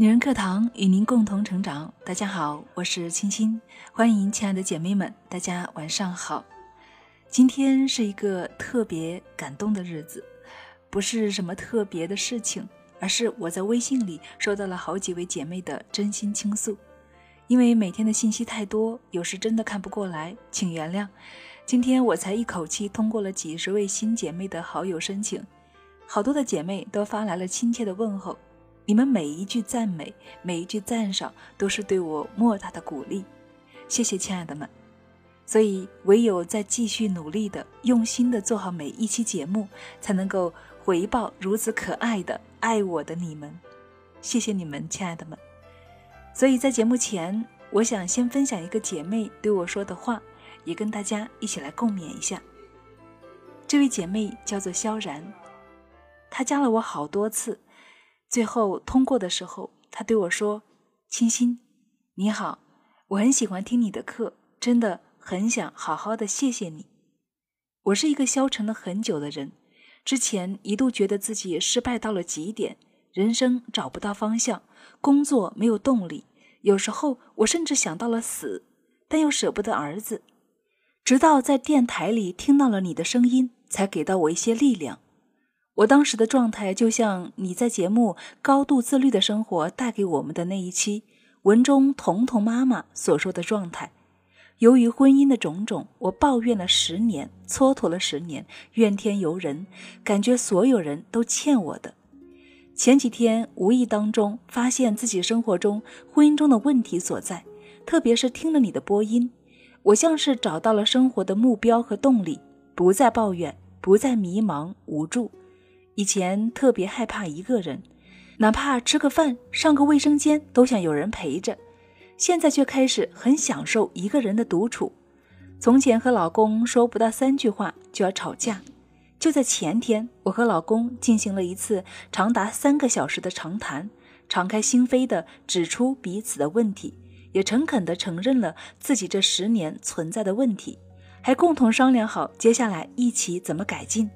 女人课堂与您共同成长。大家好，我是青青，欢迎亲爱的姐妹们，大家晚上好。今天是一个特别感动的日子，不是什么特别的事情，而是我在微信里收到了好几位姐妹的真心倾诉。因为每天的信息太多，有时真的看不过来，请原谅。今天我才一口气通过了几十位新姐妹的好友申请，好多的姐妹都发来了亲切的问候。你们每一句赞美，每一句赞赏，都是对我莫大的鼓励。谢谢，亲爱的们。所以，唯有在继续努力的、用心的做好每一期节目，才能够回报如此可爱的、爱我的你们。谢谢你们，亲爱的们。所以在节目前，我想先分享一个姐妹对我说的话，也跟大家一起来共勉一下。这位姐妹叫做萧然，她加了我好多次。最后通过的时候，他对我说：“清新，你好，我很喜欢听你的课，真的很想好好的谢谢你。我是一个消沉了很久的人，之前一度觉得自己失败到了极点，人生找不到方向，工作没有动力，有时候我甚至想到了死，但又舍不得儿子。直到在电台里听到了你的声音，才给到我一些力量。”我当时的状态就像你在节目《高度自律的生活》带给我们的那一期文中彤彤妈妈所说的状态。由于婚姻的种种，我抱怨了十年，蹉跎了十年，怨天尤人，感觉所有人都欠我的。前几天无意当中发现自己生活中婚姻中的问题所在，特别是听了你的播音，我像是找到了生活的目标和动力，不再抱怨，不再迷茫无助。以前特别害怕一个人，哪怕吃个饭、上个卫生间都想有人陪着。现在却开始很享受一个人的独处。从前和老公说不到三句话就要吵架，就在前天，我和老公进行了一次长达三个小时的长谈，敞开心扉地指出彼此的问题，也诚恳地承认了自己这十年存在的问题，还共同商量好接下来一起怎么改进。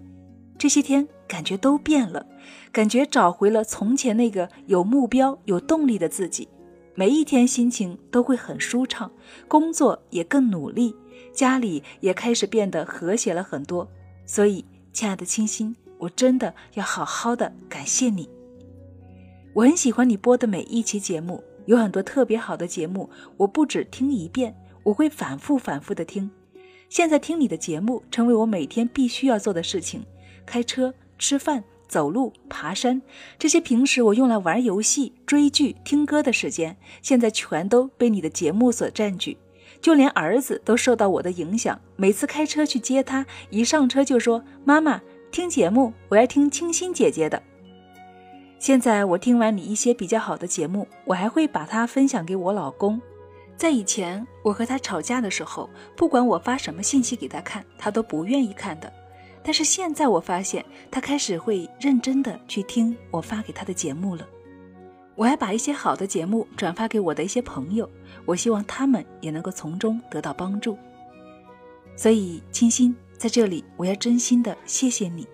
这些天感觉都变了，感觉找回了从前那个有目标、有动力的自己。每一天心情都会很舒畅，工作也更努力，家里也开始变得和谐了很多。所以，亲爱的清新，我真的要好好的感谢你。我很喜欢你播的每一期节目，有很多特别好的节目，我不止听一遍，我会反复反复的听。现在听你的节目，成为我每天必须要做的事情。开车、吃饭、走路、爬山，这些平时我用来玩游戏、追剧、听歌的时间，现在全都被你的节目所占据。就连儿子都受到我的影响，每次开车去接他，一上车就说：“妈妈，听节目，我要听清新姐姐的。”现在我听完你一些比较好的节目，我还会把它分享给我老公。在以前我和他吵架的时候，不管我发什么信息给他看，他都不愿意看的。但是现在我发现，他开始会认真的去听我发给他的节目了。我还把一些好的节目转发给我的一些朋友，我希望他们也能够从中得到帮助。所以，清新在这里，我要真心的谢谢你。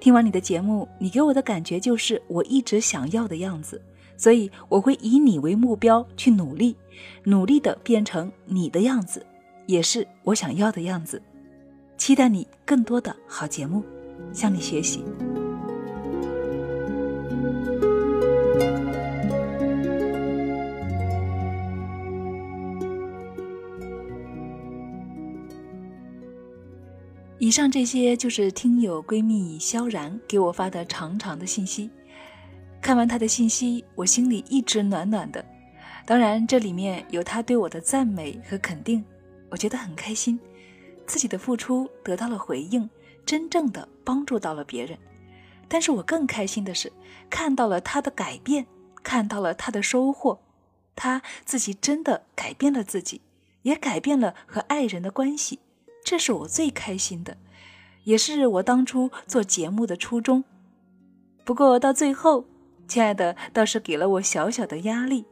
听完你的节目，你给我的感觉就是我一直想要的样子，所以我会以你为目标去努力，努力的变成你的样子，也是我想要的样子。期待你更多的好节目，向你学习。以上这些就是听友闺蜜萧然给我发的长长的信息。看完她的信息，我心里一直暖暖的。当然，这里面有她对我的赞美和肯定，我觉得很开心。自己的付出得到了回应，真正的帮助到了别人。但是我更开心的是，看到了他的改变，看到了他的收获，他自己真的改变了自己，也改变了和爱人的关系。这是我最开心的，也是我当初做节目的初衷。不过到最后，亲爱的倒是给了我小小的压力。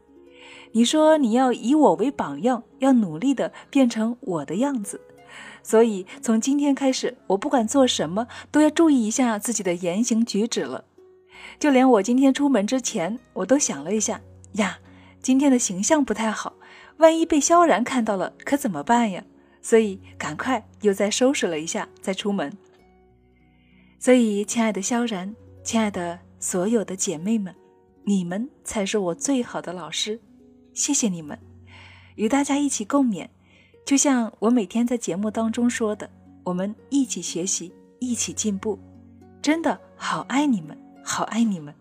你说你要以我为榜样，要努力的变成我的样子。所以从今天开始，我不管做什么都要注意一下自己的言行举止了。就连我今天出门之前，我都想了一下，呀，今天的形象不太好，万一被萧然看到了，可怎么办呀？所以赶快又再收拾了一下，再出门。所以，亲爱的萧然，亲爱的所有的姐妹们，你们才是我最好的老师，谢谢你们，与大家一起共勉。就像我每天在节目当中说的，我们一起学习，一起进步，真的好爱你们，好爱你们。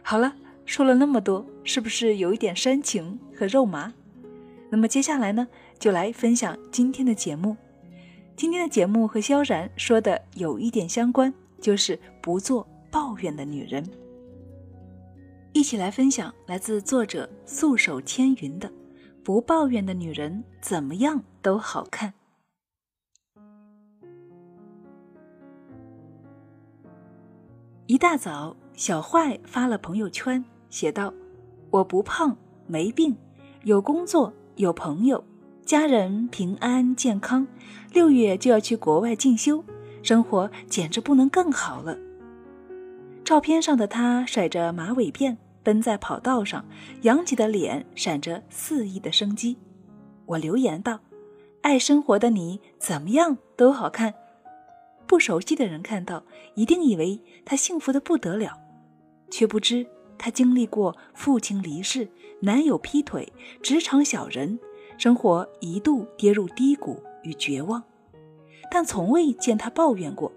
好了，说了那么多，是不是有一点煽情和肉麻？那么接下来呢，就来分享今天的节目。今天的节目和萧然说的有一点相关，就是不做抱怨的女人。一起来分享来自作者素手千云的《不抱怨的女人怎么样都好看》。一大早，小坏发了朋友圈，写道：“我不胖，没病，有工作，有朋友。”家人平安健康，六月就要去国外进修，生活简直不能更好了。照片上的他甩着马尾辫，奔在跑道上，扬起的脸闪着肆意的生机。我留言道：“爱生活的你怎么样都好看。”不熟悉的人看到，一定以为他幸福的不得了，却不知他经历过父亲离世、男友劈腿、职场小人。生活一度跌入低谷与绝望，但从未见他抱怨过，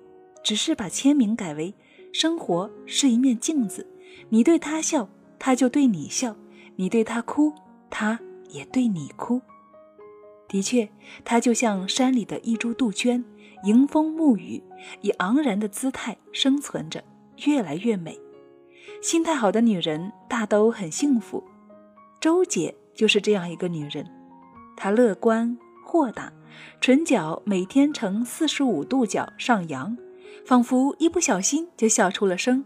只是把签名改为“生活是一面镜子，你对他笑，他就对你笑；你对他哭，他也对你哭。”的确，他就像山里的一株杜鹃，迎风沐雨，以昂然的姿态生存着，越来越美。心态好的女人大都很幸福，周姐就是这样一个女人。她乐观豁达，唇角每天呈四十五度角上扬，仿佛一不小心就笑出了声。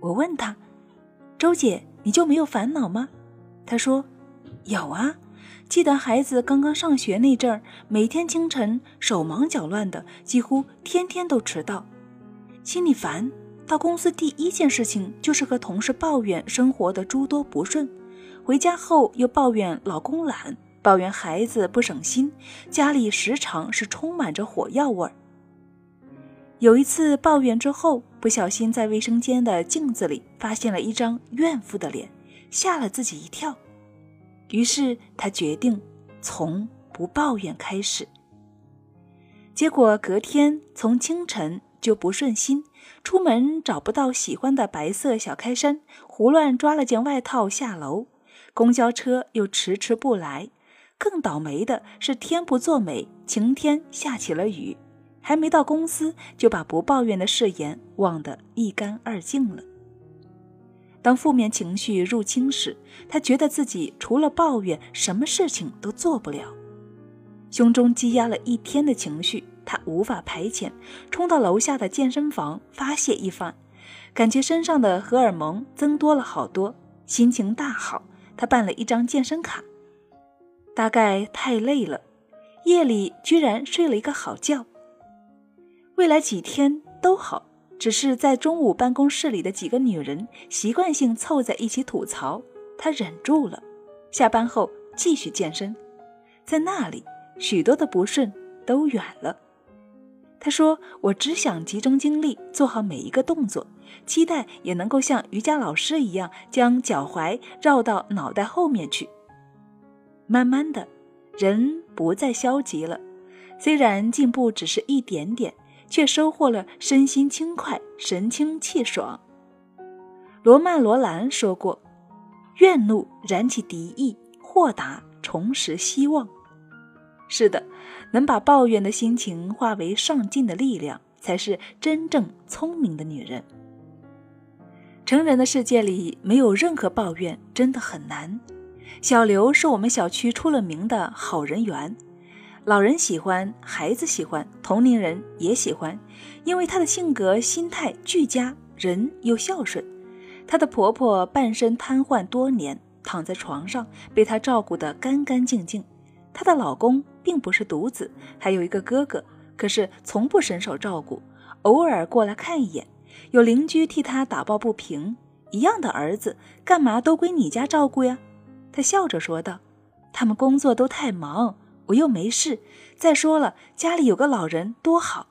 我问她：“周姐，你就没有烦恼吗？”他说：“有啊，记得孩子刚刚上学那阵儿，每天清晨手忙脚乱的，几乎天天都迟到，心里烦。到公司第一件事情就是和同事抱怨生活的诸多不顺，回家后又抱怨老公懒。”抱怨孩子不省心，家里时常是充满着火药味儿。有一次抱怨之后，不小心在卫生间的镜子里发现了一张怨妇的脸，吓了自己一跳。于是他决定从不抱怨开始。结果隔天从清晨就不顺心，出门找不到喜欢的白色小开衫，胡乱抓了件外套下楼，公交车又迟迟不来。更倒霉的是，天不作美，晴天下起了雨，还没到公司就把不抱怨的誓言忘得一干二净了。当负面情绪入侵时，他觉得自己除了抱怨，什么事情都做不了。胸中积压了一天的情绪，他无法排遣，冲到楼下的健身房发泄一番，感觉身上的荷尔蒙增多了好多，心情大好。他办了一张健身卡。大概太累了，夜里居然睡了一个好觉。未来几天都好，只是在中午办公室里的几个女人习惯性凑在一起吐槽，他忍住了。下班后继续健身，在那里许多的不顺都远了。他说：“我只想集中精力做好每一个动作，期待也能够像瑜伽老师一样，将脚踝绕到脑袋后面去。”慢慢的，人不再消极了。虽然进步只是一点点，却收获了身心轻快、神清气爽。罗曼·罗兰说过：“怨怒燃起敌意，豁达重拾希望。”是的，能把抱怨的心情化为上进的力量，才是真正聪明的女人。成人的世界里，没有任何抱怨，真的很难。小刘是我们小区出了名的好人缘，老人喜欢，孩子喜欢，同龄人也喜欢，因为她的性格心态俱佳，人又孝顺。她的婆婆半身瘫痪多年，躺在床上被她照顾得干干净净。她的老公并不是独子，还有一个哥哥，可是从不伸手照顾，偶尔过来看一眼。有邻居替她打抱不平。一样的儿子，干嘛都归你家照顾呀？”他笑着说道：“他们工作都太忙，我又没事。再说了，家里有个老人多好。”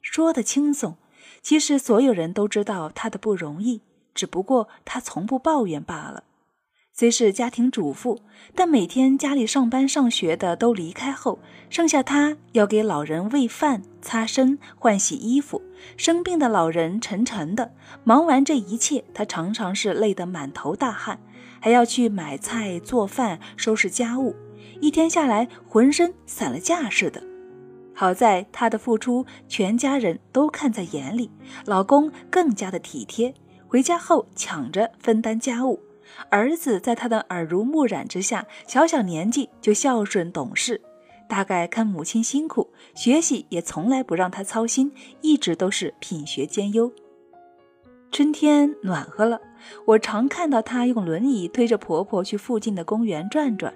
说的轻松，其实所有人都知道他的不容易，只不过他从不抱怨罢了。虽是家庭主妇，但每天家里上班上学的都离开后，剩下他要给老人喂饭、擦身、换洗衣服。生病的老人沉沉的忙完这一切，他常常是累得满头大汗，还要去买菜、做饭、收拾家务，一天下来浑身散了架似的。好在她的付出，全家人都看在眼里，老公更加的体贴，回家后抢着分担家务。儿子在他的耳濡目染之下，小小年纪就孝顺懂事，大概看母亲辛苦，学习也从来不让她操心，一直都是品学兼优。春天暖和了，我常看到她用轮椅推着婆婆去附近的公园转转。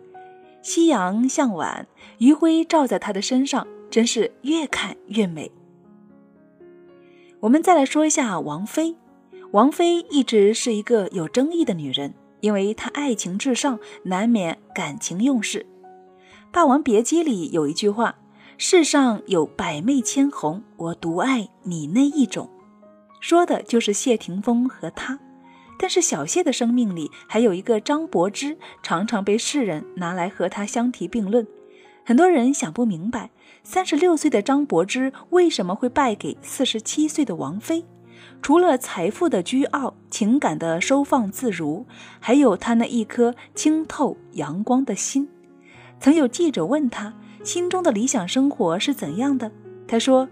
夕阳向晚，余晖照在她的身上，真是越看越美。我们再来说一下王菲，王菲一直是一个有争议的女人。因为她爱情至上，难免感情用事。《霸王别姬》里有一句话：“世上有百媚千红，我独爱你那一种。”说的就是谢霆锋和他。但是小谢的生命里还有一个张柏芝，常常被世人拿来和他相提并论。很多人想不明白，三十六岁的张柏芝为什么会败给四十七岁的王菲？除了财富的倨傲，情感的收放自如，还有他那一颗清透阳光的心。曾有记者问他心中的理想生活是怎样的，他说：“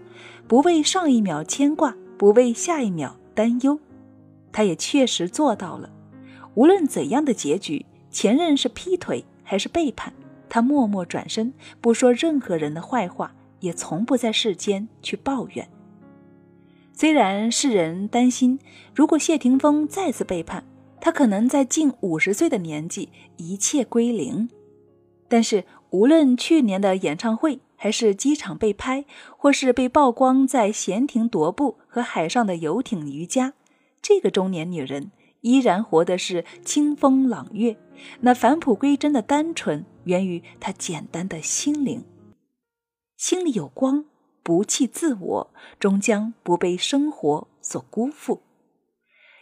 不为上一秒牵挂，不为下一秒担忧。”他也确实做到了。无论怎样的结局，前任是劈腿还是背叛，他默默转身，不说任何人的坏话，也从不在世间去抱怨。虽然世人担心，如果谢霆锋再次背叛，他可能在近五十岁的年纪一切归零，但是无论去年的演唱会，还是机场被拍，或是被曝光在闲庭踱步和海上的游艇瑜伽，这个中年女人依然活的是清风朗月。那返璞归真的单纯，源于她简单的心灵，心里有光。不弃自我，终将不被生活所辜负。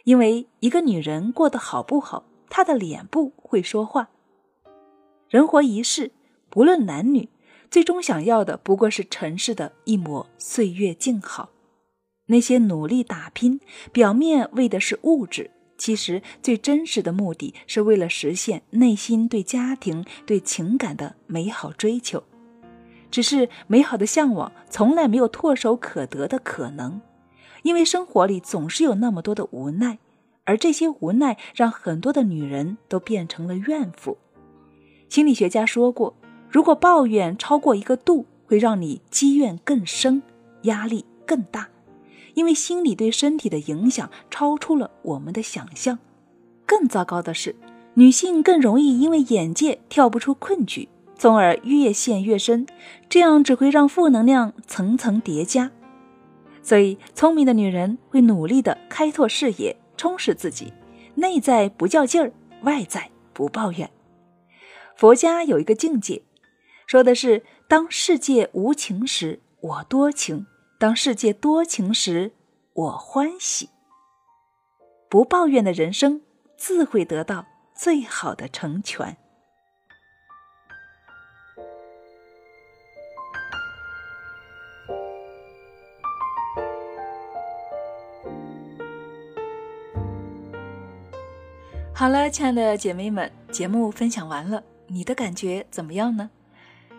因为一个女人过得好不好，她的脸部会说话。人活一世，不论男女，最终想要的不过是尘世的一抹岁月静好。那些努力打拼，表面为的是物质，其实最真实的目的是为了实现内心对家庭、对情感的美好追求。只是美好的向往从来没有唾手可得的可能，因为生活里总是有那么多的无奈，而这些无奈让很多的女人都变成了怨妇。心理学家说过，如果抱怨超过一个度，会让你积怨更深，压力更大，因为心理对身体的影响超出了我们的想象。更糟糕的是，女性更容易因为眼界跳不出困局。从而越陷越深，这样只会让负能量层层叠加。所以，聪明的女人会努力的开拓视野，充实自己，内在不较劲儿，外在不抱怨。佛家有一个境界，说的是：当世界无情时，我多情；当世界多情时，我欢喜。不抱怨的人生，自会得到最好的成全。好了，亲爱的姐妹们，节目分享完了，你的感觉怎么样呢？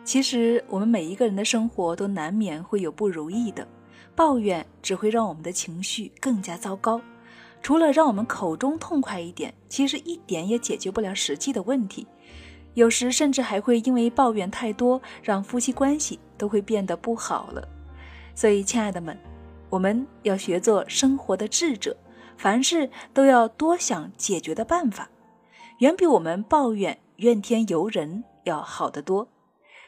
其实我们每一个人的生活都难免会有不如意的，抱怨只会让我们的情绪更加糟糕。除了让我们口中痛快一点，其实一点也解决不了实际的问题。有时甚至还会因为抱怨太多，让夫妻关系都会变得不好了。所以，亲爱的们，我们要学做生活的智者。凡事都要多想解决的办法，远比我们抱怨怨天尤人要好得多。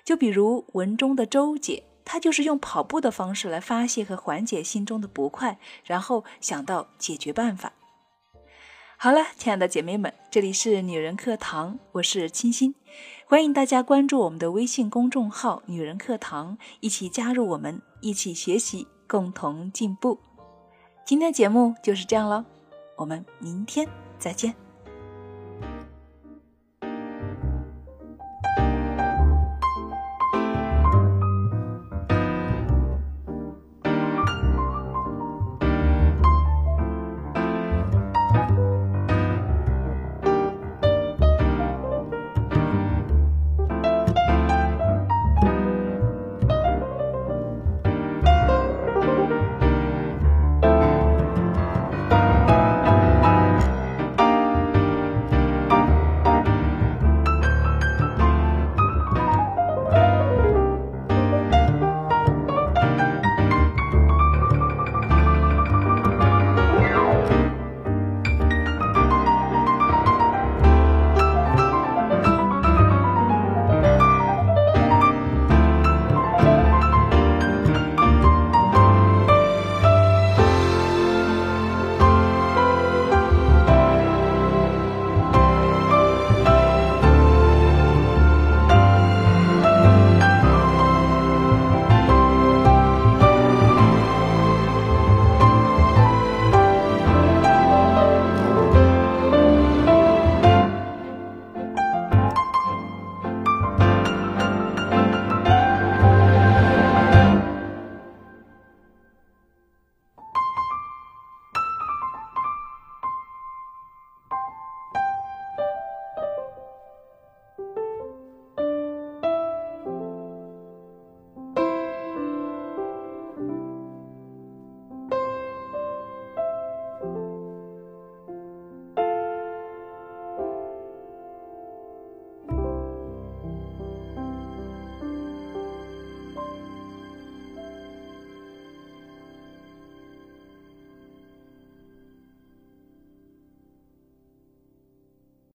就比如文中的周姐，她就是用跑步的方式来发泄和缓解心中的不快，然后想到解决办法。好了，亲爱的姐妹们，这里是女人课堂，我是清新，欢迎大家关注我们的微信公众号“女人课堂”，一起加入我们，一起学习，共同进步。今天节目就是这样了，我们明天再见。